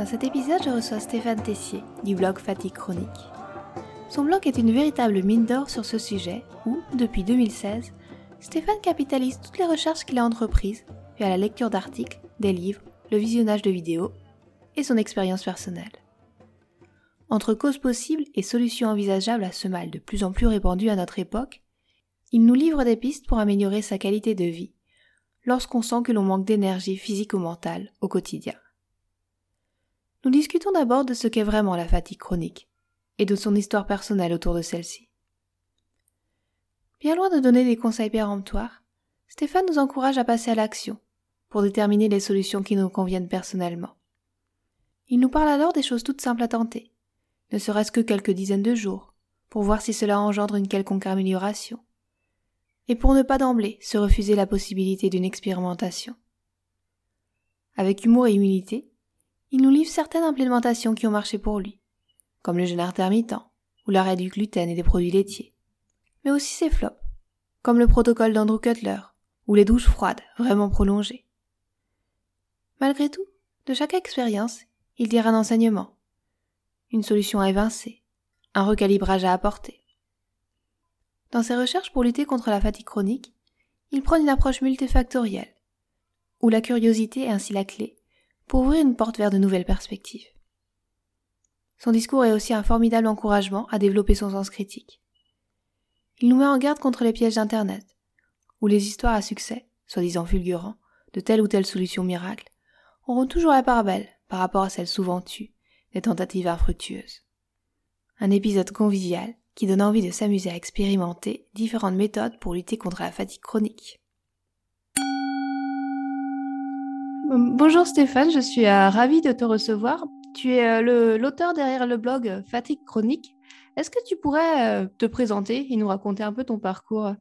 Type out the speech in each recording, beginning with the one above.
Dans cet épisode, je reçois Stéphane Tessier du blog Fatigue Chronique. Son blog est une véritable mine d'or sur ce sujet où, depuis 2016, Stéphane capitalise toutes les recherches qu'il a entreprises via la lecture d'articles, des livres, le visionnage de vidéos et son expérience personnelle. Entre causes possibles et solutions envisageables à ce mal de plus en plus répandu à notre époque, il nous livre des pistes pour améliorer sa qualité de vie lorsqu'on sent que l'on manque d'énergie physique ou mentale au quotidien. Nous discutons d'abord de ce qu'est vraiment la fatigue chronique et de son histoire personnelle autour de celle-ci. Bien loin de donner des conseils péremptoires, Stéphane nous encourage à passer à l'action pour déterminer les solutions qui nous conviennent personnellement. Il nous parle alors des choses toutes simples à tenter, ne serait-ce que quelques dizaines de jours, pour voir si cela engendre une quelconque amélioration, et pour ne pas d'emblée se refuser la possibilité d'une expérimentation. Avec humour et humilité, il nous livre certaines implémentations qui ont marché pour lui, comme le jeûne intermittent ou l'arrêt du gluten et des produits laitiers, mais aussi ses flops, comme le protocole d'Andrew Cutler ou les douches froides vraiment prolongées. Malgré tout, de chaque expérience, il tire un enseignement, une solution à évincer, un recalibrage à apporter. Dans ses recherches pour lutter contre la fatigue chronique, il prend une approche multifactorielle, où la curiosité est ainsi la clé pour ouvrir une porte vers de nouvelles perspectives. Son discours est aussi un formidable encouragement à développer son sens critique. Il nous met en garde contre les pièges d'Internet, où les histoires à succès, soi-disant fulgurants, de telle ou telle solution miracle, auront toujours la part belle par rapport à celles souvent tues des tentatives infructueuses. Un épisode convivial qui donne envie de s'amuser à expérimenter différentes méthodes pour lutter contre la fatigue chronique. Bonjour Stéphane, je suis euh, ravie de te recevoir. Tu es euh, l'auteur derrière le blog euh, Fatigue Chronique. Est-ce que tu pourrais te présenter et nous raconter un peu ton parcours?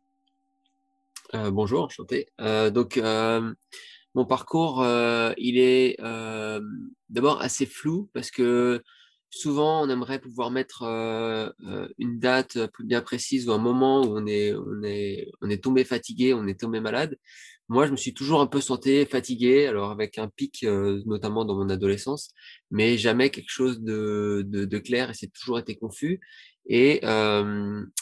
Bonjour, enchanté. donc, mon parcours, il est d'abord assez flou parce que souvent, on aimerait pouvoir mettre une date bien précise ou un moment où on est, tombé fatigué, on est tombé malade. Moi, je me suis toujours un peu senti fatigué, alors avec un pic notamment dans mon adolescence, mais jamais quelque chose de, clair et c'est toujours été confus. Et,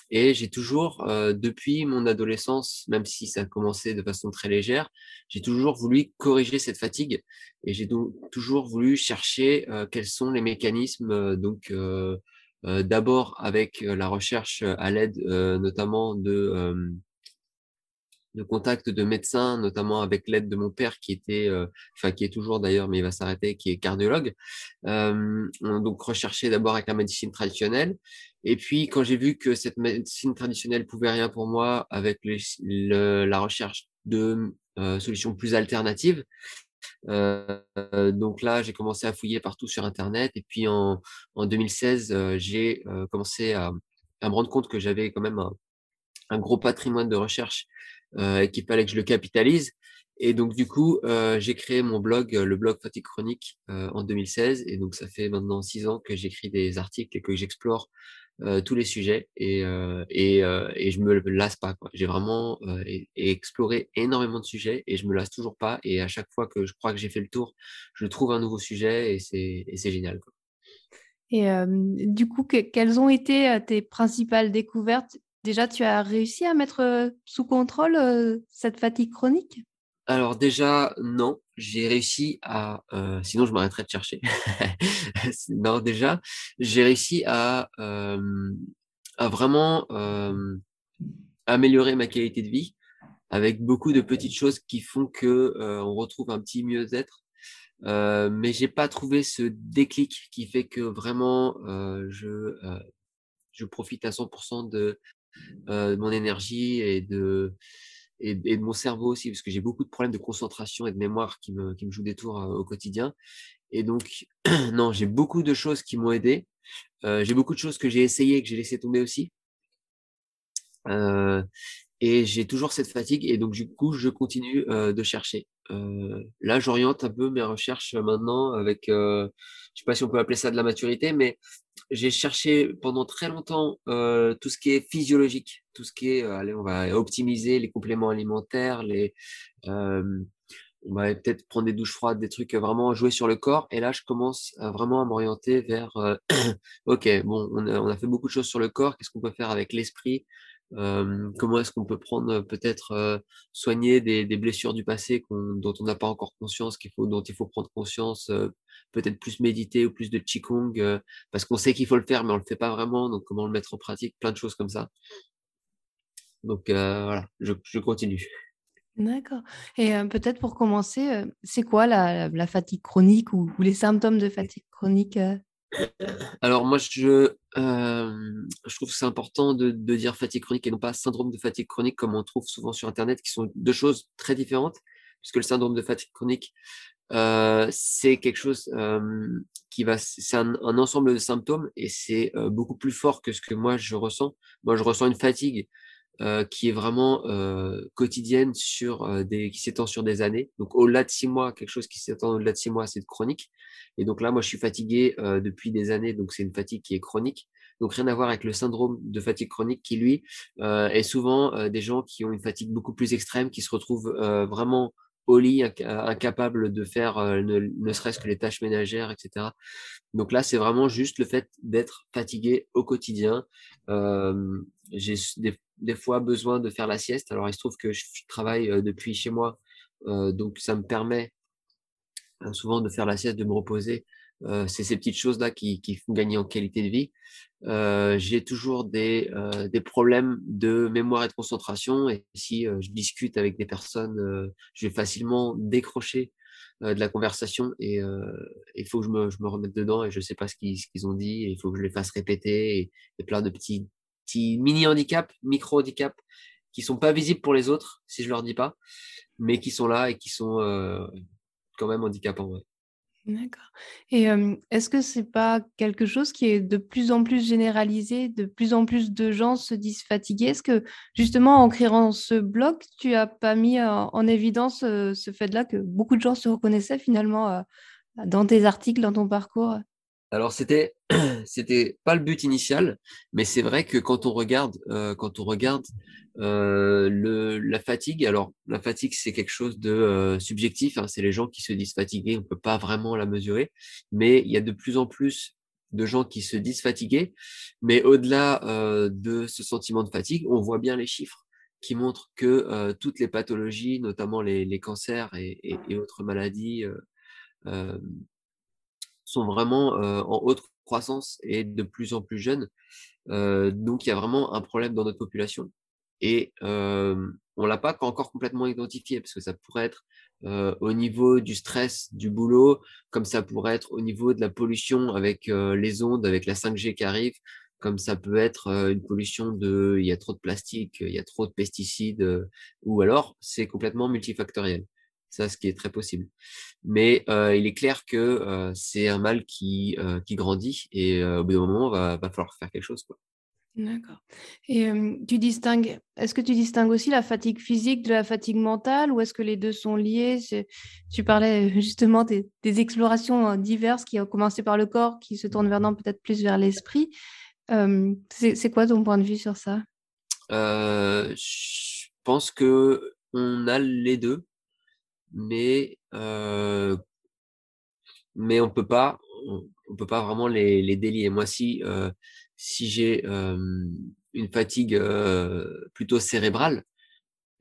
et j'ai toujours, depuis mon adolescence, même si ça a commencé de façon très légère, j'ai toujours voulu corriger cette fatigue et j'ai donc toujours voulu chercher quels sont les mécanismes. donc, d'abord avec la recherche à l'aide notamment de de contact de médecins, notamment avec l'aide de mon père qui était, euh, enfin qui est toujours d'ailleurs, mais il va s'arrêter, qui est cardiologue. Euh, donc recherché d'abord avec la médecine traditionnelle. Et puis quand j'ai vu que cette médecine traditionnelle pouvait rien pour moi avec la recherche de euh, solutions plus alternatives, donc là, j'ai commencé à fouiller partout sur Internet. Et puis en, en 2016, j'ai commencé à, me rendre compte que j'avais quand même un, gros patrimoine de recherche euh, et qu'il fallait que je le capitalise. Et donc, du coup, euh, j'ai créé mon blog, euh, le blog Fatigue Chronique, en 2016. Et donc, ça fait maintenant six ans que j'écris des articles et que j'explore tous les sujets. Et, et, et je me lasse pas. J'ai vraiment exploré énormément de sujets et je me lasse toujours pas. Et à chaque fois que je crois que j'ai fait le tour, je trouve un nouveau sujet et c'est génial. Et du coup, quelles ont été tes principales découvertes Déjà, tu as réussi à mettre euh, sous contrôle euh, cette fatigue chronique? Alors déjà, non. J'ai réussi à... Euh, sinon, je m'arrêterais de chercher. non, déjà, j'ai réussi à, vraiment améliorer ma qualité de vie avec beaucoup de petites choses qui font que on retrouve un petit mieux-être. Euh, mais j'ai pas trouvé ce déclic qui fait que vraiment je je profite à 100% de euh, de mon énergie et de, et, de mon cerveau aussi, parce que j'ai beaucoup de problèmes de concentration et de mémoire qui me, qui me jouent des tours euh, au quotidien. Et donc, non, j'ai beaucoup de choses qui m'ont aidé. Euh, j'ai beaucoup de choses que j'ai essayé et que j'ai laissé tomber aussi. Et j'ai toujours cette fatigue et donc du coup je continue de chercher. Là j'oriente un peu mes recherches maintenant avec, euh, je sais pas si on peut appeler ça de la maturité, mais j'ai cherché pendant très longtemps tout ce qui est physiologique, tout ce qui est, allez on va optimiser les compléments alimentaires, les, on va peut-être prendre des douches froides, des trucs vraiment jouer sur le corps. Et là je commence vraiment à m'orienter vers, ok bon on a, on a fait beaucoup de choses sur le corps, qu'est-ce qu'on peut faire avec l'esprit euh, comment est-ce qu'on peut prendre peut-être euh, soigner des, des, blessures du passé dont on n'a pas encore conscience, qu'il faut, dont il faut prendre conscience, euh, peut-être plus méditer ou plus de qigong, parce qu'on sait qu'il faut le faire, mais on le fait pas vraiment. Donc comment le mettre en pratique, plein de choses comme ça. Donc voilà, je, je continue. D'accord. Et peut-être pour commencer, c'est quoi la, la, fatigue chronique ou, ou, les symptômes de fatigue chronique alors moi, je, euh, je trouve que c'est important de, dire fatigue chronique et non pas syndrome de fatigue chronique comme on trouve souvent sur Internet, qui sont deux choses très différentes, puisque le syndrome de fatigue chronique, euh, c'est quelque chose euh, qui va, c'est un, ensemble de symptômes et c'est beaucoup plus fort que ce que moi je ressens. Moi, je ressens une fatigue euh, qui est vraiment euh, quotidienne sur euh, des qui s'étend sur des années. Donc au-delà de six mois, quelque chose qui s'étend au-delà de six mois, c'est chronique. Et donc là, moi, je suis fatigué euh, depuis des années, donc c'est une fatigue qui est chronique. Donc rien à voir avec le syndrome de fatigue chronique qui lui euh, est souvent des gens qui ont une fatigue beaucoup plus extrême, qui se retrouvent vraiment lit, incapable de faire ne, ne serait-ce que les tâches ménagères, etc. Donc là, c'est vraiment juste le fait d'être fatigué au quotidien. Euh, j'ai des, des, fois besoin de faire la sieste. Alors il se trouve que je travaille depuis chez moi, euh, donc ça me permet souvent de faire la sieste, de me reposer. Euh, c'est ces petites choses-là qui, qui, font gagner en qualité de vie. Euh, j'ai toujours des, euh, des, problèmes de mémoire et de concentration. Et si je discute avec des personnes, je vais facilement décrocher de la conversation et il faut que je me, je me, remette dedans et je sais pas ce qu'ils qu'ils ont dit il faut que je les fasse répéter et, et plein de petits, petits mini handicaps, micro handicaps qui sont pas visibles pour les autres si je leur dis pas, mais qui sont là et qui sont quand même handicapants. Ouais. D'accord. Et est-ce que c'est pas quelque chose qui est de plus en plus généralisé, de plus en plus de gens se disent fatigués? Est-ce que justement en créant ce blog, tu as pas mis en, en évidence ce fait-là que beaucoup de gens se reconnaissaient finalement dans tes articles, dans ton parcours? Alors c'était c'était pas le but initial, mais c'est vrai que quand on regarde euh, quand on regarde euh, le la fatigue, alors la fatigue c'est quelque chose de euh, subjectif, hein, c'est les gens qui se disent fatigués, on peut pas vraiment la mesurer, mais il y a de plus en plus de gens qui se disent fatigués, mais au-delà euh, de ce sentiment de fatigue, on voit bien les chiffres qui montrent que euh, toutes les pathologies, notamment les, les cancers et, et, autres maladies euh, sont vraiment en haute croissance et de plus en plus jeunes. Euh, donc il y a vraiment un problème dans notre population. Et euh, on l'a pas encore complètement identifié parce que ça pourrait être euh, au niveau du stress du boulot, comme ça pourrait être au niveau de la pollution avec euh, les ondes, avec la 5G qui arrive, comme ça peut être une pollution de il y a trop de plastique, il y a trop de pesticides, ou alors c'est complètement multifactoriel. Ça, ce qui est très possible. Mais euh, il est clair que euh, c'est un mal qui, euh, qui grandit et au bout d'un moment, va, va falloir faire quelque chose. Quoi. D'accord. Et tu distingues, est-ce que tu distingues aussi la fatigue physique de la fatigue mentale ou est-ce que les deux sont liés? Tu parlais justement des, des, explorations diverses qui ont commencé par le corps, qui se tournent maintenant peut-être plus vers l'esprit. c'est quoi ton point de vue sur ça? Je pense que on a les deux mais euh, mais on peut pas on, on, peut pas vraiment les, les délier. Moi, si euh, si j'ai euh, une fatigue plutôt cérébrale,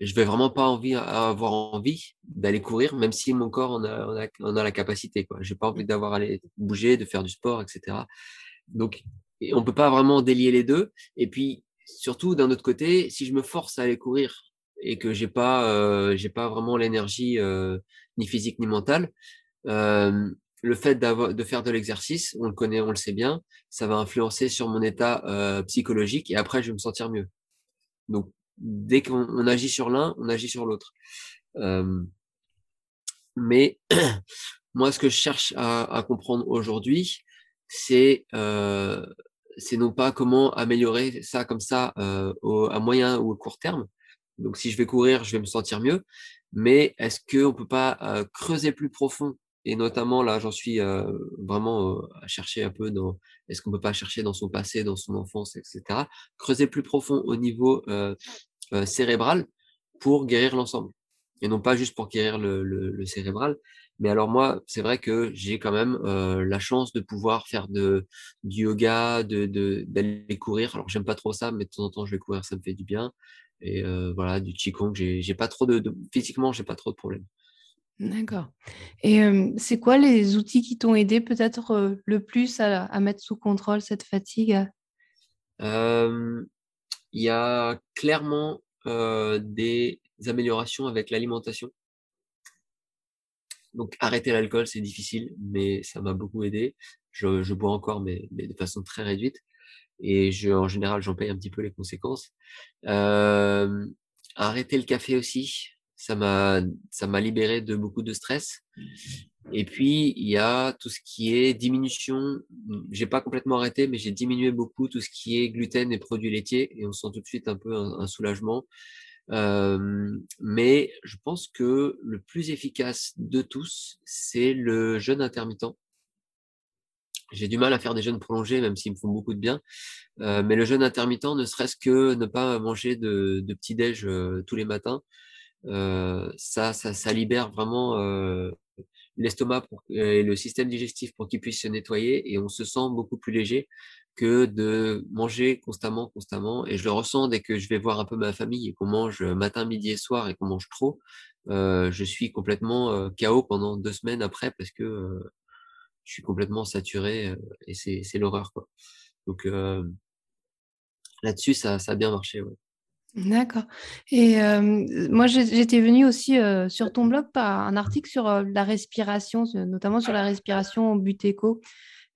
je vais vraiment pas envie avoir envie d'aller courir, même si mon corps en a, on a, la capacité. Quoi, j'ai pas envie d'avoir à aller bouger, de faire du sport, etc. Donc, on peut pas vraiment délier les deux. Et puis surtout d'un autre côté, si je me force à aller courir et que j'ai pas euh, j'ai pas vraiment l'énergie euh, ni physique ni mentale euh, le fait de faire de l'exercice on le connaît on le sait bien ça va influencer sur mon état psychologique et après je vais me sentir mieux donc dès qu'on agit sur l'un on agit sur l'autre mais moi, ce que je cherche à, comprendre aujourd'hui, c'est non pas comment améliorer ça comme ça à moyen ou à court terme. Donc, si je vais courir, je vais me sentir mieux. Mais est-ce qu'on ne peut pas creuser plus profond? Et notamment, là, j'en suis vraiment à chercher un peu dans, est-ce qu'on peut pas chercher dans son passé, dans son enfance, etc. Creuser plus profond au niveau cérébral pour guérir l'ensemble. Et non pas juste pour guérir le, cérébral. Mais alors moi, c'est vrai que j'ai quand même la chance de pouvoir faire de, du yoga, de, d'aller courir. Alors j'aime pas trop ça, mais de temps en temps je vais courir, ça me fait du bien. Et voilà, du qigong, j'ai, pas trop de, de physiquement, j'ai pas trop de problèmes. D'accord. Et c'est quoi les outils qui t'ont aidé peut-être le plus à, mettre sous contrôle cette fatigue? Il y a clairement des améliorations avec l'alimentation. Donc arrêter l'alcool, c'est difficile, mais ça m'a beaucoup aidé. Je, bois encore, mais, de façon très réduite. Et en général, j'en paye un petit peu les conséquences. arrêter le café aussi ça m'a ça m'a libéré de beaucoup de stress. Et puis il y a tout ce qui est diminution. J'ai pas complètement arrêté, mais j'ai diminué beaucoup tout ce qui est gluten et produits laitiers, et on sent tout de suite un peu un, soulagement. Mais je pense que le plus efficace de tous, c'est le jeûne intermittent. J'ai du mal à faire des jeûnes prolongés, même s'ils me font beaucoup de bien. mais le jeûne intermittent, ne serait-ce que ne pas manger de, de petit-déj tous les matins, ça, ça, ça, libère vraiment l'estomac et le système digestif pour qu'il puisse se nettoyer et on se sent beaucoup plus léger que de manger constamment, constamment. Et je le ressens dès que je vais voir un peu ma famille et qu'on mange matin, midi et soir et qu'on mange trop. je suis complètement KO pendant deux semaines après parce que je suis complètement saturé et c'est l'horreur. Quoi. Donc là-dessus, ça, ça a bien marché. D'accord. Et moi, j'étais venue aussi sur ton blog par un article sur la respiration, notamment sur la respiration butéco.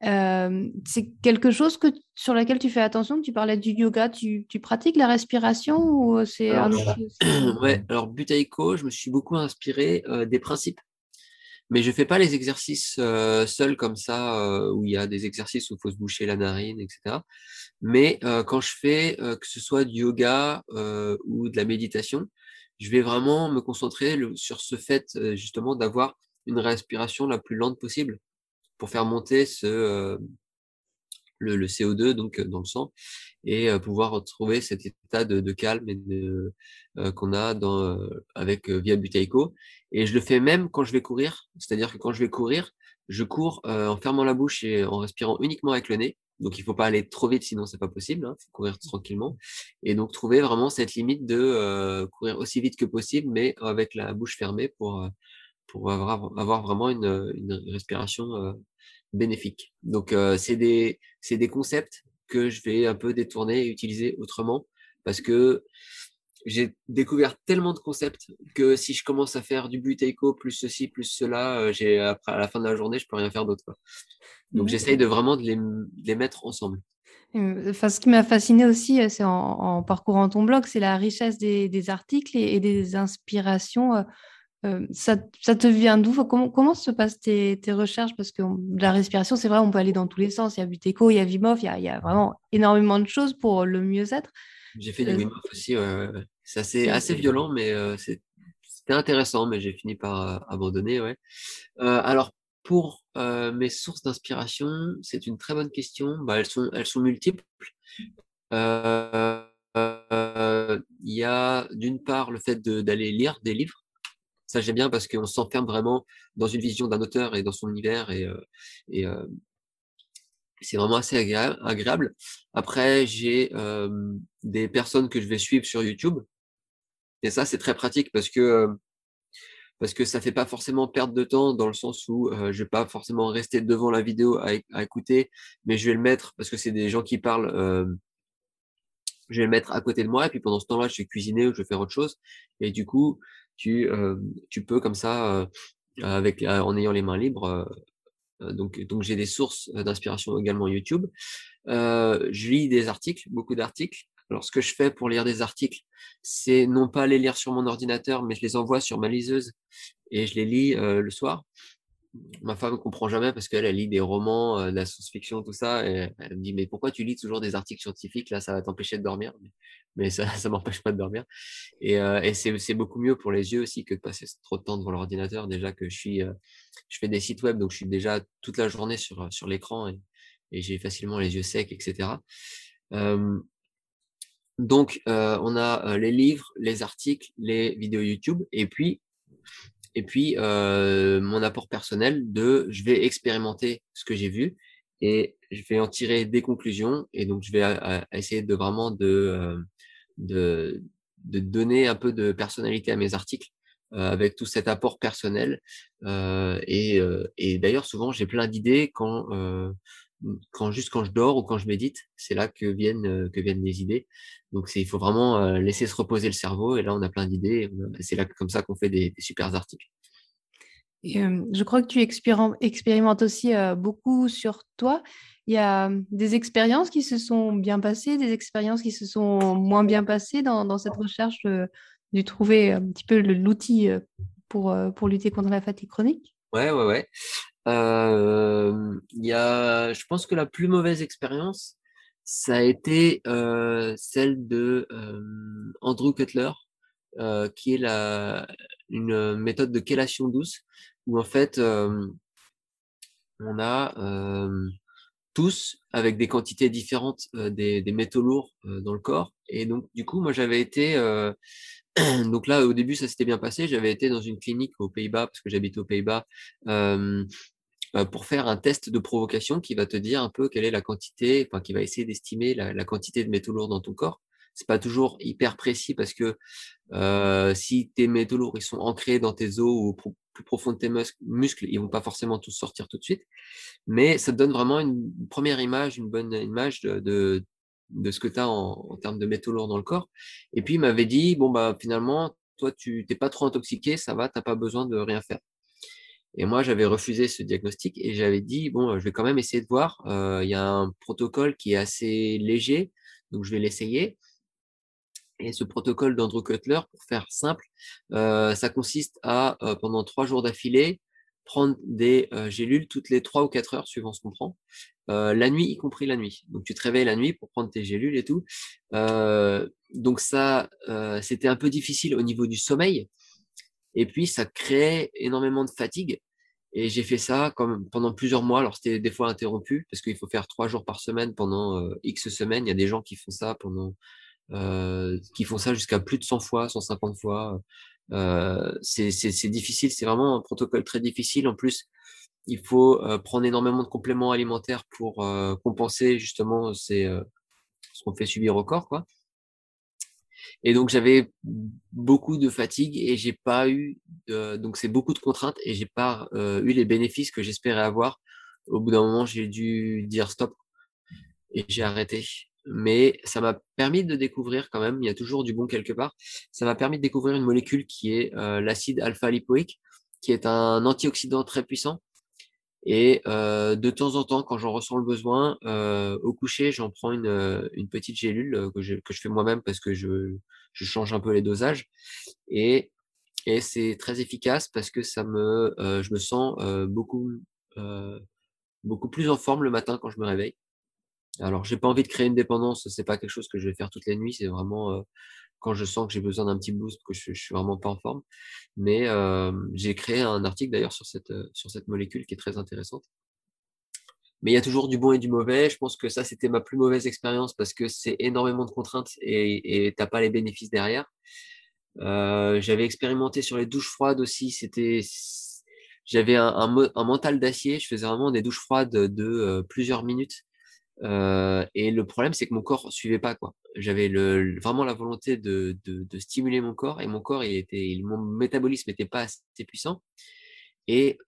c'est quelque chose que, sur laquelle tu fais attention. Tu parlais du yoga. Tu, pratiques la respiration ou c'est un outil Ouais, alors butéco, je me suis beaucoup inspiré des principes mais je fais pas les exercices euh, seuls comme ça, euh, où il y a des exercices où il faut se boucher la narine, etc. Mais euh, quand je fais, que ce soit du yoga ou de la méditation, je vais vraiment me concentrer sur ce fait justement d'avoir une respiration la plus lente possible pour faire monter ce, le, le, CO2 donc dans le sang et pouvoir retrouver cet état de, de calme et de, qu'on a dans, avec via Buteyko. Et je le fais même quand je vais courir, c'est-à-dire que quand je vais courir, je cours en fermant la bouche et en respirant uniquement avec le nez. Donc il faut pas aller trop vite, sinon c'est pas possible. Il hein, faut courir tranquillement. Et donc trouver vraiment cette limite de courir aussi vite que possible, mais avec la bouche fermée pour pour avoir, avoir vraiment une, une respiration bénéfique. Donc c'est des c'est des concepts que je vais un peu détourner et utiliser autrement parce que j'ai découvert tellement de concepts que si je commence à faire du buteiko plus ceci plus cela, euh, j'ai après à la fin de la journée, je peux rien faire d'autre. Donc j'essaye de vraiment de les, mettre ensemble. Enfin, ce qui m'a fasciné aussi, euh, c'est en, parcourant ton blog, c'est la richesse des, articles et, des inspirations. Euh, ça, te vient d'où? Comment, comment se passent tes, recherches? Parce que la respiration, c'est vrai, on peut aller dans tous les sens. Il y a Buteco, il y a Vimov, il y a, il y a vraiment énormément de choses pour le mieux-être. J'ai fait du Wim Hof aussi, c'est assez, assez violent, mais c'était intéressant, mais j'ai fini par abandonner. Ouais. alors, pour mes sources d'inspiration, c'est une très bonne question. Bah, elles, sont, elles sont multiples. Il y a d'une part le fait d'aller lire des livres. Ça, j'aime bien parce qu'on s'enferme vraiment dans une vision d'un auteur et dans son univers. Et, et c'est vraiment assez agréable. Après, j'ai des personnes que je vais suivre sur YouTube. Et ça, c'est très pratique parce que parce que ça fait pas forcément perdre de temps dans le sens où je je vais pas forcément rester devant la vidéo à, écouter, mais je vais le mettre parce que c'est des gens qui parlent. je vais le mettre à côté de moi et puis pendant ce temps-là, je vais cuisiner ou je vais faire autre chose. Et du coup, tu tu peux comme ça avec en ayant les mains libres euh, donc, donc j'ai des sources euh, d'inspiration également YouTube. Euh, je lis des articles, beaucoup d'articles. Alors, ce que je fais pour lire des articles, c'est non pas les lire sur mon ordinateur, mais je les envoie sur ma liseuse et je les lis le soir. Ma femme ne comprend jamais parce qu'elle elle lit des romans, de la science-fiction, tout ça. Et elle me dit Mais pourquoi tu lis toujours des articles scientifiques? Là, ça va t'empêcher de dormir. Mais, ça ne m'empêche pas de dormir. Et, et c'est beaucoup mieux pour les yeux aussi que de passer trop de temps devant l'ordinateur. Déjà que je, suis, je fais des sites web, donc je suis déjà toute la journée sur, l'écran et j'ai facilement les yeux secs, etc. donc, on a les livres, les articles, les vidéos YouTube. Et puis, et puis, euh, mon apport personnel de je vais expérimenter ce que j'ai vu et je vais en tirer des conclusions. Et donc, je vais essayer de vraiment de, euh, de, de, donner un peu de personnalité à mes articles euh, avec tout cet apport personnel. et, et d'ailleurs, souvent, j'ai plein d'idées quand, quand juste quand je dors ou quand je médite, c'est là que viennent que viennent les idées. Donc il faut vraiment laisser se reposer le cerveau et là on a plein d'idées. C'est là comme ça qu'on fait des, des super articles. Et, je crois que tu expérimentes aussi beaucoup sur toi. Il y a des expériences qui se sont bien passées, des expériences qui se sont moins bien passées dans, dans cette recherche de, de, trouver un petit peu l'outil pour, pour lutter contre la fatigue chronique? Ouais, ouais, ouais. Euh, y a, je pense que la plus mauvaise expérience, ça a été euh, celle de euh, Andrew Cutler, qui est la, une méthode de chélation douce, où en fait, on a tous avec des quantités différentes des, des, métaux lourds dans le corps. Et donc, du coup, moi, j'avais été donc là, au début, ça s'était bien passé. J'avais été dans une clinique aux Pays-Bas, parce que j'habite aux Pays-Bas, euh, pour faire un test de provocation qui va te dire un peu quelle est la quantité, enfin, qui va essayer d'estimer la, quantité de métaux lourds dans ton corps. C'est pas toujours hyper précis parce que euh, si tes métaux lourds ils sont ancrés dans tes os ou plus profond de tes muscles, ils vont pas forcément tous sortir tout de suite. Mais ça te donne vraiment une première image, une bonne image de ce que tu as en, termes de métaux lourds dans le corps. Et puis, il m'avait dit, bon, bah, finalement, toi, tu n'es pas trop intoxiqué, ça va, tu n'as pas besoin de rien faire. Et moi, j'avais refusé ce diagnostic et j'avais dit, bon, je vais quand même essayer de voir. Euh, il y a un protocole qui est assez léger, donc je vais l'essayer. Et ce protocole d'Andrew Cutler, pour faire simple, euh, ça consiste à, euh, pendant trois jours d'affilée, prendre des gélules toutes les trois ou quatre heures, suivant ce qu'on prend, la nuit, y compris la nuit. Donc tu te réveilles la nuit pour prendre tes gélules et tout. donc ça, c'était un peu difficile au niveau du sommeil. Et puis ça créait énormément de fatigue. Et j'ai fait ça comme pendant plusieurs mois. Alors c'était des fois interrompu parce qu'il faut faire trois jours par semaine pendant X semaines. Il y a des gens qui font ça pendant, qui font ça jusqu'à plus de 100 fois, 150 fois. Euh, c'est difficile, c'est vraiment un protocole très difficile. En plus, il faut euh, prendre énormément de compléments alimentaires pour euh, compenser justement ce qu'on fait subir au corps. Quoi. Et donc j'avais beaucoup de fatigue et j'ai pas eu donc c'est beaucoup de contraintes et j'ai pas eu les bénéfices que j'espérais avoir. Au bout d'un moment, j'ai dû dire stop et j'ai arrêté mais ça m'a permis de découvrir quand même, il y a toujours du bon quelque part, ça m'a permis de découvrir une molécule qui est euh, l'acide alpha-lipoïque, qui est un antioxydant très puissant. Et euh, de temps en temps, quand j'en ressens le besoin, euh, au coucher, j'en prends une, une, petite gélule que je, que je fais moi-même parce que je, je, change un peu les dosages. Et, et c'est très efficace parce que ça me, je me sens beaucoup, beaucoup plus en forme le matin quand je me réveille. Alors, j'ai pas envie de créer une dépendance, c'est pas quelque chose que je vais faire toutes les nuits, c'est vraiment euh, quand je sens que j'ai besoin d'un petit boost, que je, suis vraiment pas en forme. Mais euh, j'ai créé un article d'ailleurs sur cette, euh, sur cette molécule qui est très intéressante. Mais il y a toujours du bon et du mauvais. Je pense que ça, c'était ma plus mauvaise expérience parce que c'est énormément de contraintes et t'as pas les bénéfices derrière. J'avais expérimenté sur les douches froides aussi. C'était, j'avais un, mental d'acier. Je faisais vraiment des douches froides de plusieurs minutes et le problème, c'est que mon corps suivait pas. J'avais vraiment la volonté de, stimuler mon corps et mon corps, il était, mon métabolisme n'était pas assez puissant. Et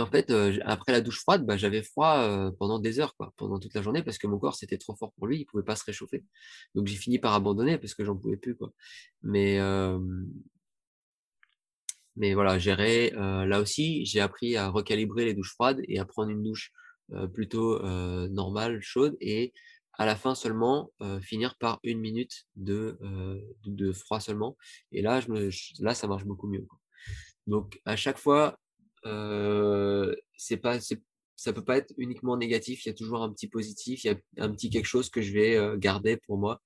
en fait, après la douche froide, bah, j'avais froid pendant des heures, pendant toute la journée, parce que mon corps c'était trop fort pour lui, il pouvait pas se réchauffer. Donc j'ai fini par abandonner parce que j'en pouvais plus. Mais voilà, là aussi, j'ai appris à recalibrer les douches froides et à prendre une douche plutôt euh, normale, chaude, et à la fin seulement euh, finir par une minute de, de froid seulement. Et là, je me, là, ça marche beaucoup mieux. Donc à chaque fois, c'est pas, ça peut pas être uniquement négatif. Il y a toujours un petit positif, il y a un petit quelque chose que je vais garder pour moi,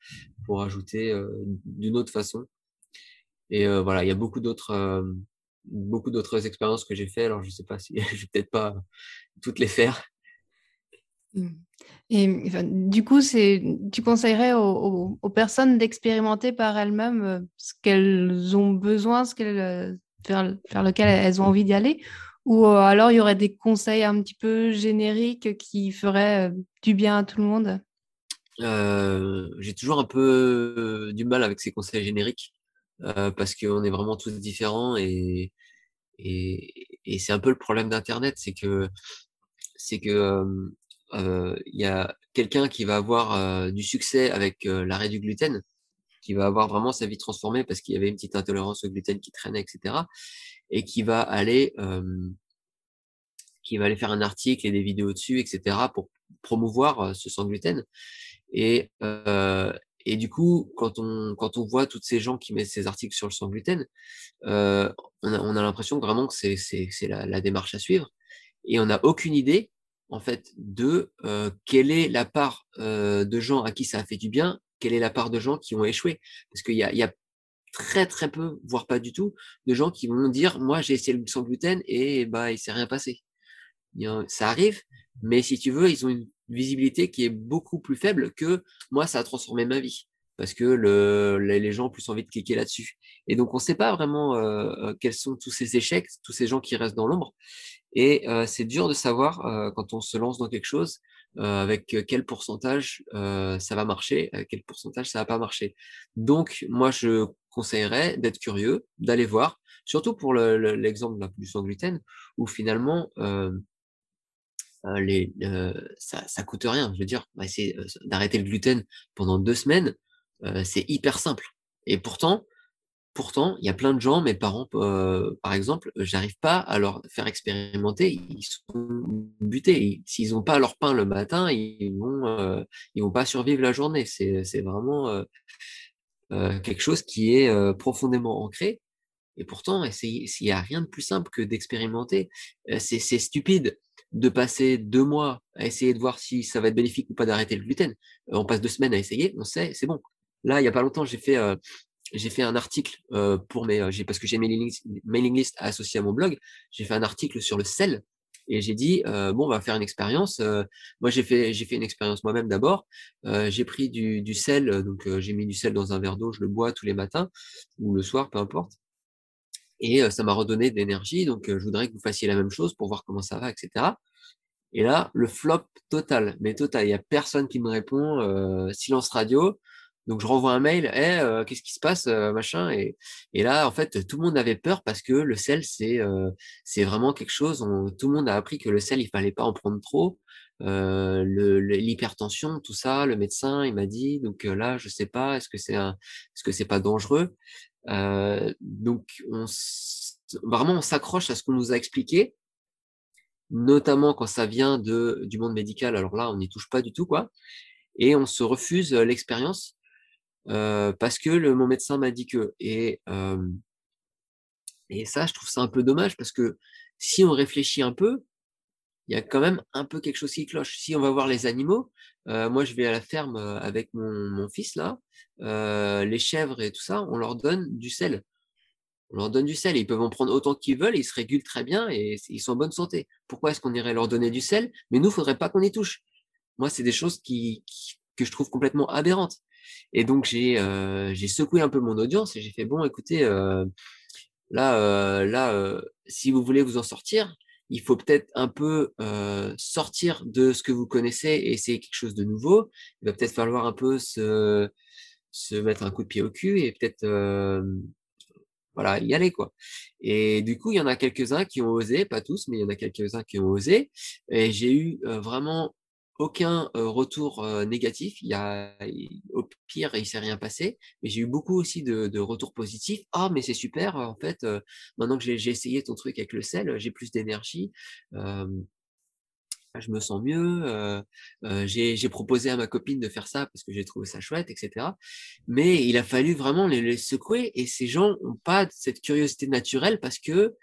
pour ajouter d'une autre façon. Et voilà, il y a beaucoup d'autres, beaucoup d'autres expériences que j'ai fait. Alors je sais pas si je vais peut-être pas toutes les faire. Mmh. Et du coup, tu conseillerais aux, personnes d'expérimenter par elles-mêmes ce qu'elles ont besoin, ce qu'elles, vers, vers lequel elles ont envie d'y aller, ou alors il y aurait des conseils un petit peu génériques qui feraient du bien à tout le monde? J'ai toujours un peu du mal avec ces conseils génériques parce qu'on est vraiment tous différents et, et, et c'est un peu le problème d'Internet, c'est que c'est que il y a quelqu'un qui va avoir du succès avec l'arrêt du gluten, qui va avoir vraiment sa vie transformée parce qu'il y avait une petite intolérance au gluten qui traînait, etc. Et qui va aller, qui va aller faire un article et des vidéos dessus, etc. pour promouvoir ce sans gluten. Et, et du coup, quand on, quand on voit toutes ces gens qui mettent ces articles sur le sans gluten, on a, on a l'impression vraiment que c'est la, la, démarche à suivre. Et on n'a aucune idée en fait, de euh, quelle est la part euh, de gens à qui ça a fait du bien, quelle est la part de gens qui ont échoué. Parce qu'il y a, très très peu, voire pas du tout, de gens qui vont dire moi j'ai essayé le sans gluten et bah il s'est rien passé. Ça arrive, mais si tu veux, ils ont une visibilité qui est beaucoup plus faible que moi ça a transformé ma vie parce que le, les gens ont plus envie de cliquer là-dessus. Et donc on ne sait pas vraiment euh, euh, quels sont tous ces échecs, tous ces gens qui restent dans l'ombre. Et euh, c'est dur de savoir quand on se lance dans quelque chose avec quel pourcentage ça va marcher, avec quel pourcentage ça va pas marcher. Donc moi je conseillerais d'être curieux, d'aller voir, surtout pour l'exemple le, du sans gluten, où finalement ça, ça coûte rien. Je veux dire, on va essayer d'arrêter le gluten pendant deux semaines, c'est hyper simple. Et pourtant, pourtant, il y a plein de gens, mes parents, euh, par exemple, j'arrive pas à leur faire expérimenter. Ils sont butés. S'ils n'ont pas leur pain le matin, ils vont, euh, ils vont pas survivre la journée. C'est, vraiment euh, euh quelque chose qui est euh, profondément ancré. Et pourtant, il n'y a rien de plus simple que d'expérimenter. Euh, c'est stupide de passer deux mois à essayer de voir si ça va être bénéfique ou pas d'arrêter le gluten. on passe deux semaines à essayer, on sait, c'est bon. Là, il y a pas longtemps, j'ai fait fait un article euh, pour mes, euh, parce que j'ai mes mailing list associés à mon blog, j'ai fait un article sur le sel et j'ai dit euh, bon, on va faire une expérience. Euh, moi, j'ai fait, une expérience moi-même d'abord. Euh, j'ai pris du, sel, donc j'ai mis du sel dans un verre d'eau, je le bois tous les matins ou le soir, peu importe. Et ça m'a redonné de l'énergie. Donc, je voudrais que vous fassiez la même chose pour voir comment ça va, etc. Et là, le flop total, mais total. Il y a personne qui me répond. silence radio. Donc je renvoie un mail, hey, euh, qu'est-ce qui se passe, euh, machin. Et, et, là, en fait, tout le monde avait peur parce que le sel, c'est euh, c'est vraiment quelque chose. Tout le monde a appris que le sel, il fallait pas en prendre trop. L'hypertension, tout ça, le médecin, il m'a dit. Donc là, je sais pas, est-ce que c'est est-ce que c'est pas dangereux? Donc on vraiment, on s'accroche à ce qu'on nous a expliqué notamment quand ça vient de, du monde médical, alors là, on n'y touche pas du tout, quoi. Et on se refuse l'expérience parce que mon médecin m'a dit que. Et, et ça, je trouve ça un peu dommage parce que si on réfléchit un peu, il y a quand même un peu quelque chose qui cloche. Si on va voir les animaux, moi je vais à la ferme avec mon, fils là, les chèvres et tout ça, on leur donne du sel. On leur donne du sel, ils peuvent en prendre autant qu'ils veulent, ils se régulent très bien et ils sont en bonne santé. Pourquoi est-ce qu'on irait leur donner du sel? Mais nous, il faudrait pas qu'on y touche. Moi, c'est des choses qui, que je trouve complètement aberrantes. Et donc j'ai euh, j'ai secoué un peu mon audience et j'ai fait bon, écoutez, euh, là euh, là, si vous voulez vous en sortir, il faut peut-être un peu sortir de ce que vous connaissez et essayer quelque chose de nouveau. Il va peut-être falloir un peu se se mettre un coup de pied au cul et peut-être voilà, y aller quoi. Et du coup, il y en a quelques-uns qui ont osé, pas tous, mais il y en a quelques-uns qui ont osé. Et j'ai eu vraiment aucun retour négatif. Il y a, au pire, il s'est rien passé. Mais j'ai eu beaucoup aussi de, retours positifs. Ah, mais c'est super. En fait, maintenant que j'ai essayé ton truc avec le sel, j'ai plus d'énergie. je me sens mieux. J'ai proposé à ma copine de faire ça parce que j'ai trouvé ça chouette, etc. Mais il a fallu vraiment les secouer et ces gens n'ont pas cette curiosité naturelle parce que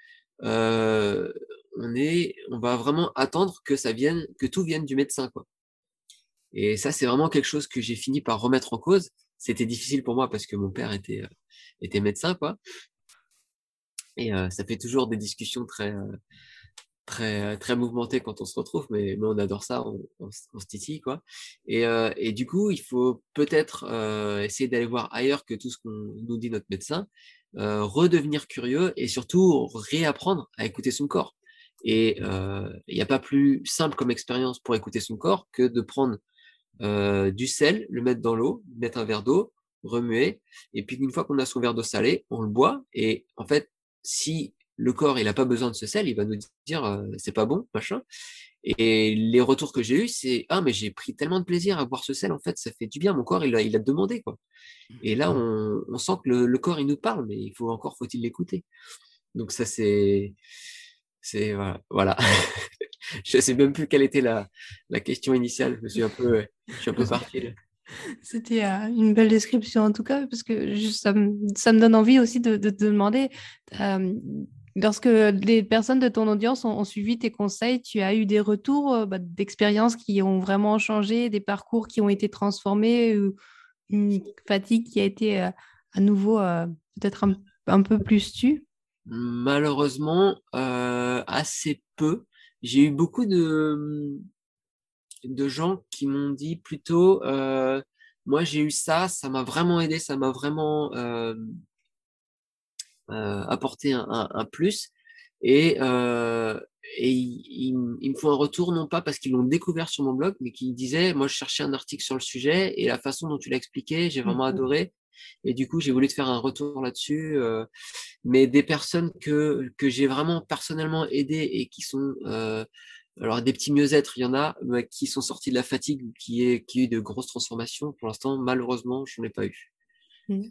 on est, on va vraiment attendre que ça vienne, que tout vienne du médecin, quoi. Et ça, c'est vraiment quelque chose que j'ai fini par remettre en cause. C'était difficile pour moi parce que mon père était, euh, était médecin, quoi. Et euh, ça fait toujours des discussions très, euh, très, très mouvementées quand on se retrouve, mais, on adore ça, on, on, se titille, quoi. Et, et, du coup, il faut peut-être essayer d'aller voir ailleurs que tout ce qu'on nous dit notre médecin, redevenir curieux et surtout réapprendre à écouter son corps. Et il n'y a pas plus simple comme expérience pour écouter son corps que de prendre euh, du sel, le mettre dans l'eau, mettre un verre d'eau, remuer, et puis une fois qu'on a son verre d'eau salé, on le boit, et en fait, si le corps il n'a pas besoin de ce sel, il va nous dire euh, c'est pas bon, machin. Et les retours que j'ai eus, c'est ah mais j'ai pris tellement de plaisir à boire ce sel, en fait, ça fait du bien, mon corps il a, il a demandé quoi. Et là on, on sent que le, le, corps il nous parle, mais il faut encore faut-il l'écouter. Donc ça c'est c'est voilà. je sais même plus quelle était la, la, question initiale. Je suis un peu, je suis un peu parti. C'était euh, une belle description en tout cas, parce que ça, me, ça me donne envie aussi de, te demander, euh, lorsque les personnes de ton audience ont, suivi tes conseils, tu as eu des retours euh, bah, d'expériences qui ont vraiment changé, des parcours qui ont été transformés, une fatigue qui a été à nouveau peut-être un, un, peu plus tue? Malheureusement, assez peu. J'ai eu beaucoup de, de gens qui m'ont dit plutôt, euh, moi j'ai eu ça, ça m'a vraiment aidé, ça m'a vraiment euh, euh, apporté un, un, plus. Et, euh, et ils, me font un retour, non pas parce qu'ils l'ont découvert sur mon blog, mais qu'ils disaient, moi je cherchais un article sur le sujet et la façon dont tu l'as expliqué, j'ai vraiment mmh adoré. Et du coup, j'ai voulu te faire un retour là-dessus. Euh, mais des personnes que, que j'ai vraiment personnellement aidées et qui sont... Euh, alors, des petits mieux-être, il y en a, mais qui sont sortis de la fatigue, qui est qui eu de grosses transformations. Pour l'instant, malheureusement, je n'en ai pas eu. Mmh.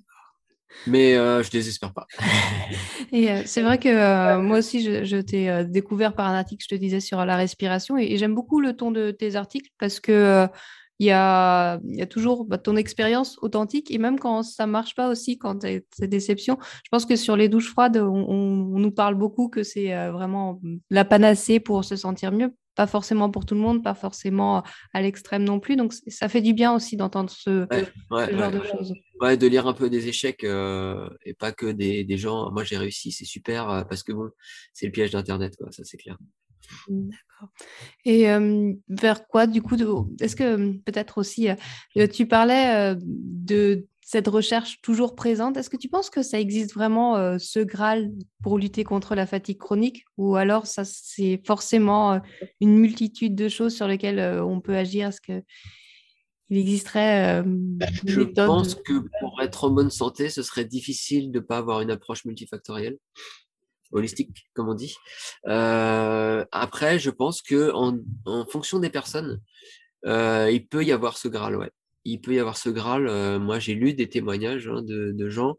Mais euh, je désespère pas. et euh, c'est vrai que euh, moi aussi, je, je t'ai découvert par un article, je te disais, sur la respiration. Et, et j'aime beaucoup le ton de tes articles parce que il y a, il y a toujours bah, ton expérience authentique et même quand ça marche pas aussi, quand tu as déception, je pense que sur les douches froides, on, on, nous parle beaucoup que c'est euh, vraiment la panacée pour se sentir mieux. Pas forcément pour tout le monde, pas forcément à l'extrême non plus. Donc ça fait du bien aussi d'entendre ce, genre de choses. Ouais, de lire un peu des échecs euh, et pas que des, des gens. Moi j'ai réussi, c'est super euh, parce que bon, c'est le piège d'Internet, quoi, ça c'est clair. D'accord. Et vers quoi, du coup, est-ce que peut-être aussi, tu parlais de cette recherche toujours présente. Est-ce que tu penses que ça existe vraiment ce Graal pour lutter contre la fatigue chronique ou alors ça c'est forcément une multitude de choses sur lesquelles on peut agir? Est-ce que il existerait bah, Je pense que pour être en bonne santé, ce serait difficile de ne pas avoir une approche multifactorielle holistique, comme on dit. Euh, après, je pense que en, fonction des personnes, euh, il peut y avoir ce Graal, ouais. Il peut y avoir ce Graal. Euh, moi, j'ai lu des témoignages hein, de, gens.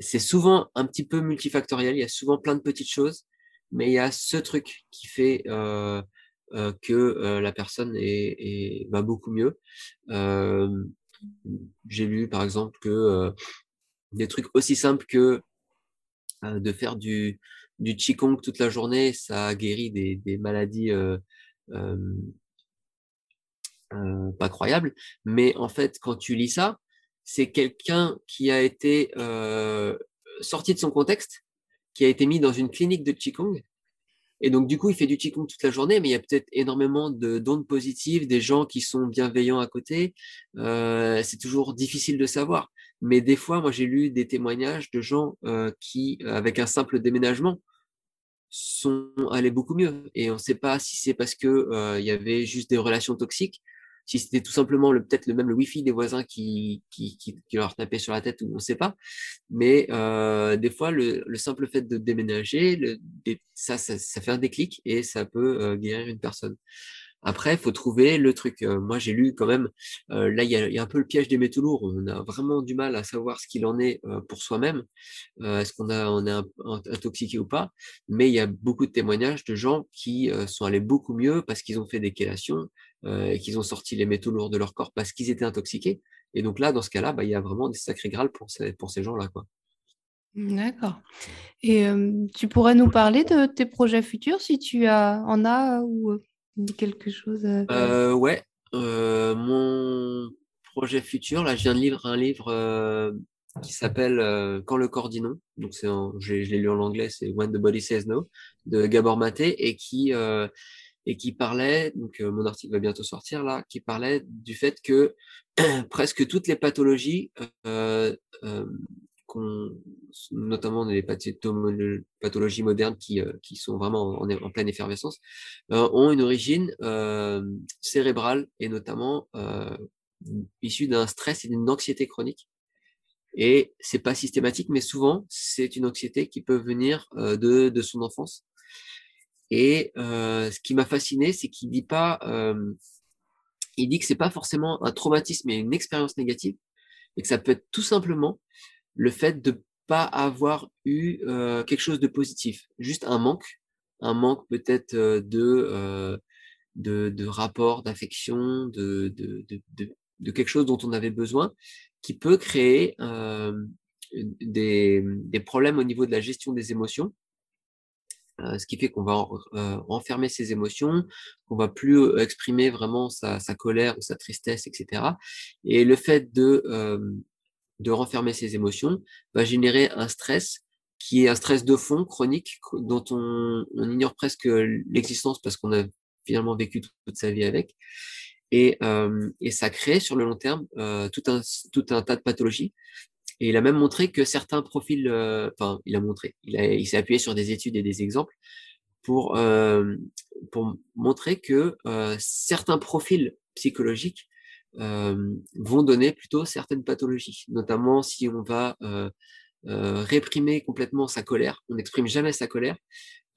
C'est souvent un petit peu multifactoriel. Il y a souvent plein de petites choses, mais il y a ce truc qui fait que la personne est, est, va beaucoup mieux. j'ai lu, par exemple, que des trucs aussi simples que de faire du, du Qigong toute la journée, ça a guéri des, des maladies euh, euh, euh, pas croyables. Mais en fait, quand tu lis ça, c'est quelqu'un qui a été euh, sorti de son contexte, qui a été mis dans une clinique de Qigong. Et donc, du coup, il fait du Qigong toute la journée, mais il y a peut-être énormément de d'ondes positives, des gens qui sont bienveillants à côté. Euh, c'est toujours difficile de savoir. Mais des fois, moi, j'ai lu des témoignages de gens euh, qui, euh, avec un simple déménagement, sont allés beaucoup mieux. Et on ne sait pas si c'est parce que euh, il y avait juste des relations toxiques, si c'était tout simplement le peut-être le même le wifi des voisins qui, qui, qui, leur tapait sur la tête ou on ne sait pas. Mais euh, des fois, le, le, simple fait de déménager, ça, ça, fait un déclic et ça peut euh, guérir une personne. Après, il faut trouver le truc. Euh, moi, j'ai lu quand même, là, il y, a, un peu le piège des métaux lourds. On a vraiment du mal à savoir ce qu'il en est pour soi-même. Est-ce qu'on a, on est intoxiqué ou pas? Mais il y a beaucoup de témoignages de gens qui sont allés beaucoup mieux parce qu'ils ont fait des chélations et qu'ils ont sorti les métaux lourds de leur corps parce qu'ils étaient intoxiqués. Et donc là, dans ce cas-là, bah, il y a vraiment des sacrés grâles pour ces, pour ces gens-là. quoi. D'accord. Et tu pourrais nous parler de tes projets futurs si tu as, en as ou quelque chose euh, Ouais. mon projet futur, là, je viens de lire un livre qui s'appelle Quand le corps dit non. Donc, c'est je l'ai lu en anglais, c'est When the Body Says No de Gabor Maté et qui et qui parlait, donc mon article va bientôt sortir là, qui parlait du fait que presque toutes les pathologies euh, euh, notamment les pathologies modernes qui, euh, qui sont vraiment en, en pleine effervescence, euh, ont une origine euh, cérébrale et notamment issue d'un stress et d'une anxiété chronique. Et c'est pas systématique, mais souvent c'est une anxiété qui peut venir de, de son enfance. Et ce qui m'a fasciné, c'est qu'il dit pas, il dit que c'est pas forcément un traumatisme et une expérience négative, et que ça peut être tout simplement le fait de pas avoir eu euh, quelque chose de positif, juste un manque, un manque peut-être euh, de, euh, de, de rapport, d'affection, de, de, de, de, quelque chose dont on avait besoin, qui peut créer des, des problèmes au niveau de la gestion des émotions. Ce qui fait qu'on va enfermer ses émotions, qu'on va plus exprimer vraiment sa, colère ou sa tristesse, etc. Et le fait de de renfermer ses émotions va générer un stress qui est un stress de fond chronique dont on, ignore presque l'existence parce qu'on a finalement vécu toute, sa vie avec. Et, et, ça crée sur le long terme tout, un, tout un tas de pathologies. Et il a même montré que certains profils, euh, enfin, il a montré, il, s'est appuyé sur des études et des exemples pour, pour montrer que certains profils psychologiques euh, vont donner plutôt certaines pathologies, notamment si on va euh, euh, réprimer complètement sa colère, on n'exprime jamais sa colère,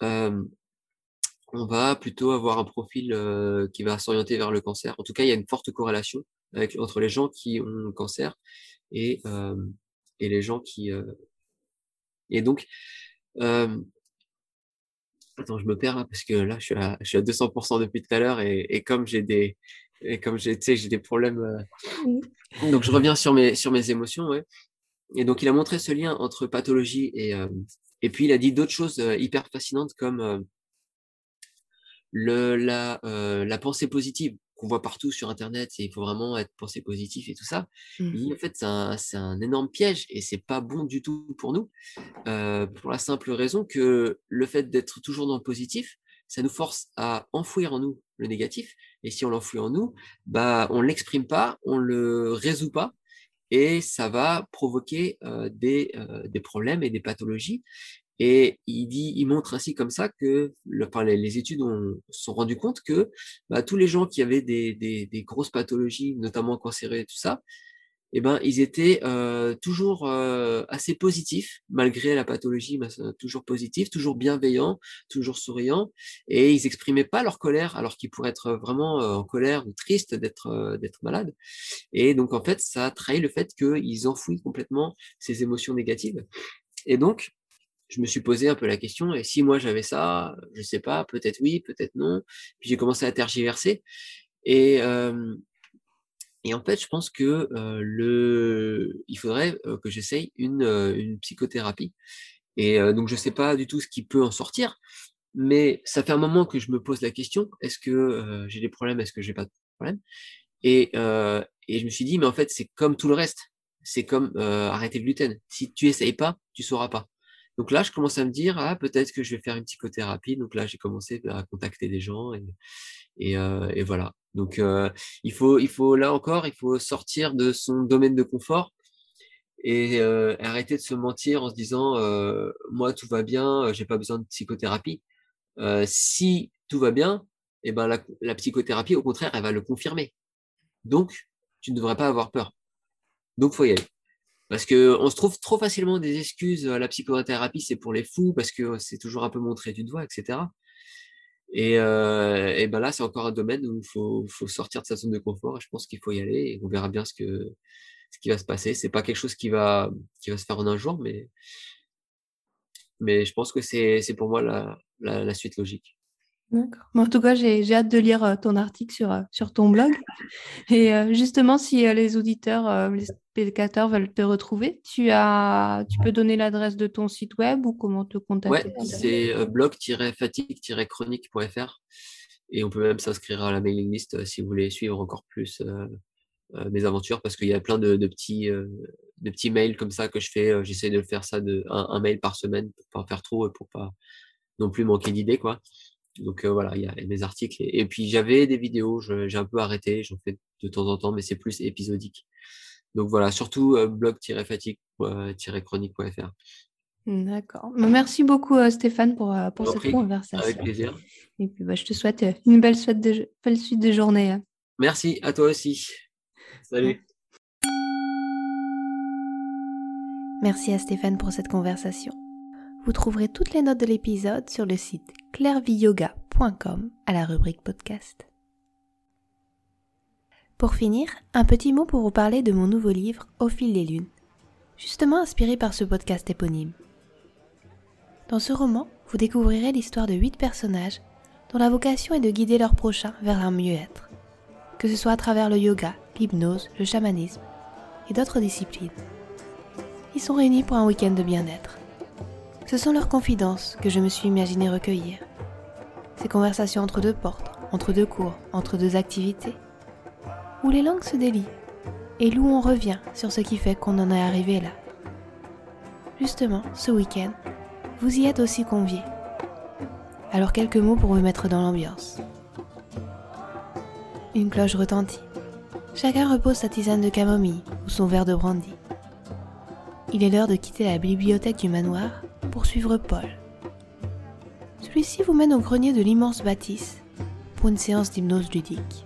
on va plutôt avoir un profil qui va s'orienter vers le cancer. En tout cas, il y a une forte corrélation entre les gens qui ont le cancer et, et les gens qui... Et donc, Attends, je me perds là parce que là, je suis à, je suis à 200% depuis tout à l'heure et, et comme j'ai des, et comme j'ai j'ai des problèmes. Euh, donc je reviens sur mes, sur mes émotions. Ouais. Et donc il a montré ce lien entre pathologie et, euh, et puis il a dit d'autres choses euh, hyper fascinantes comme le, la, la pensée positive qu'on voit partout sur Internet, il faut vraiment être pensée positif et tout ça. Mmh. en fait, c'est un, un, énorme piège et c'est pas bon du tout pour nous, euh, pour la simple raison que le fait d'être toujours dans le positif, ça nous force à enfouir en nous le négatif. Et si on l'enfouit en nous, bah, on l'exprime pas, on le résout pas, et ça va provoquer euh, des, euh, des problèmes et des pathologies. Et il dit, il montre ainsi comme ça que le, enfin, les, études ont, sont rendues compte que bah, tous les gens qui avaient des, des, des grosses pathologies, notamment cancéreuses et tout ça, eh ben, ils étaient euh, toujours euh, assez positifs, malgré la pathologie, toujours positifs, toujours bienveillants, toujours souriants, et ils exprimaient pas leur colère, alors qu'ils pourraient être vraiment euh, en colère ou tristes d'être d'être malades. Et donc, en fait, ça trahit le fait qu'ils enfouissent complètement ces émotions négatives. Et donc, je me suis posé un peu la question, et si moi j'avais ça, je sais pas, peut-être oui, peut-être non. Puis j'ai commencé à tergiverser. Et, et en fait, je pense que euh, le, il faudrait euh, que j'essaye une, euh, une, psychothérapie. Et donc, je ne sais pas du tout ce qui peut en sortir, mais ça fait un moment que je me pose la question est-ce que j'ai des problèmes Est-ce que j'ai pas de problème? Et, et je me suis dit mais en fait, c'est comme tout le reste. C'est comme arrêter le gluten. Si tu essayes pas, tu sauras pas. Donc là, je commence à me dire ah peut-être que je vais faire une psychothérapie. Donc là, j'ai commencé à contacter des gens et, et voilà. Donc, euh, il, faut, il faut, là encore, il faut sortir de son domaine de confort et euh, arrêter de se mentir en se disant euh, moi tout va bien, j'ai pas besoin de psychothérapie. si tout va bien, eh ben la, la, psychothérapie, au contraire, elle va le confirmer. Donc, tu ne devrais pas avoir peur. Donc, faut y aller. Parce que on se trouve trop facilement des excuses. La psychothérapie, c'est pour les fous parce que c'est toujours un peu montré du doigt, etc. Et, euh, ben là, c'est encore un domaine où il faut, faut, sortir de sa zone de confort. Et je pense qu'il faut y aller et on verra bien ce, que, ce qui va se passer. C'est pas quelque chose qui va, qui va se faire en un jour, mais, mais je pense que c'est pour moi la, la, la suite logique. D'accord. En tout cas, j'ai hâte de lire euh, ton article sur, euh, sur ton blog. Et euh, justement, si les auditeurs, les spectateurs veulent te retrouver, tu, as, tu peux donner l'adresse de ton site web ou comment te contacter? Ouais, c'est blog-fatigue-chronique.fr. Et on peut même s'inscrire à la mailing list si vous voulez suivre encore plus mes aventures parce qu'il y a plein de, petits, de petits mails comme ça que je fais. J'essaie de faire ça de un, mail par semaine pour pas faire trop et pour pas non plus manquer d'idées, quoi. Donc euh, voilà, il y a mes articles. Et, puis j'avais des vidéos, j'ai un peu arrêté, j'en fais de temps en temps, mais c'est plus épisodique. Donc voilà, surtout euh, blog-fatigue-chronique.fr. D'accord. Bah, merci beaucoup euh, Stéphane pour, pour cette conversation. Avec plaisir. Et puis bah, je te souhaite une belle suite de, belle suite de journée. Hein. Merci, à toi aussi. Salut. Merci à Stéphane pour cette conversation. Vous trouverez toutes les notes de l'épisode sur le site clairviyoga.com à la rubrique podcast. Pour finir, un petit mot pour vous parler de mon nouveau livre Au fil des lunes, justement inspiré par ce podcast éponyme. Dans ce roman, vous découvrirez l'histoire de huit personnages dont la vocation est de guider leurs prochains vers un mieux-être, que ce soit à travers le yoga, l'hypnose, le chamanisme et d'autres disciplines. Ils sont réunis pour un week-end de bien-être. Ce sont leurs confidences que je me suis imaginé recueillir. Ces conversations entre deux portes, entre deux cours, entre deux activités, où les langues se délient et où on revient sur ce qui fait qu'on en est arrivé là. Justement, ce week-end, vous y êtes aussi conviés. Alors quelques mots pour vous mettre dans l'ambiance. Une cloche retentit. Chacun repose sa tisane de camomille ou son verre de brandy. Il est l'heure de quitter la bibliothèque du manoir pour suivre Paul. Celui-ci vous mène au grenier de l'immense bâtisse pour une séance d'hypnose ludique.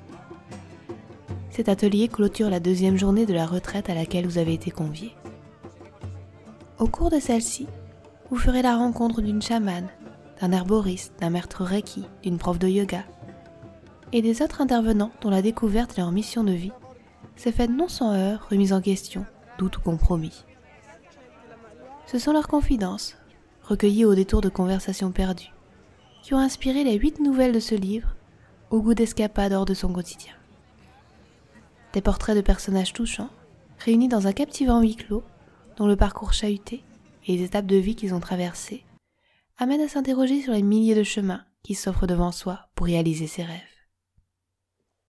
Cet atelier clôture la deuxième journée de la retraite à laquelle vous avez été convié. Au cours de celle-ci, vous ferez la rencontre d'une chamane, d'un herboriste, d'un maître reiki, d'une prof de yoga et des autres intervenants dont la découverte de leur mission de vie s'est faite non sans heurts, remise en question, doute ou compromis. Ce sont leurs confidences, recueillis au détour de conversations perdues, qui ont inspiré les huit nouvelles de ce livre, au goût d'escapade hors de son quotidien. Des portraits de personnages touchants, réunis dans un captivant huis clos, dont le parcours chahuté et les étapes de vie qu'ils ont traversées amènent à s'interroger sur les milliers de chemins qui s'offrent devant soi pour réaliser ses rêves.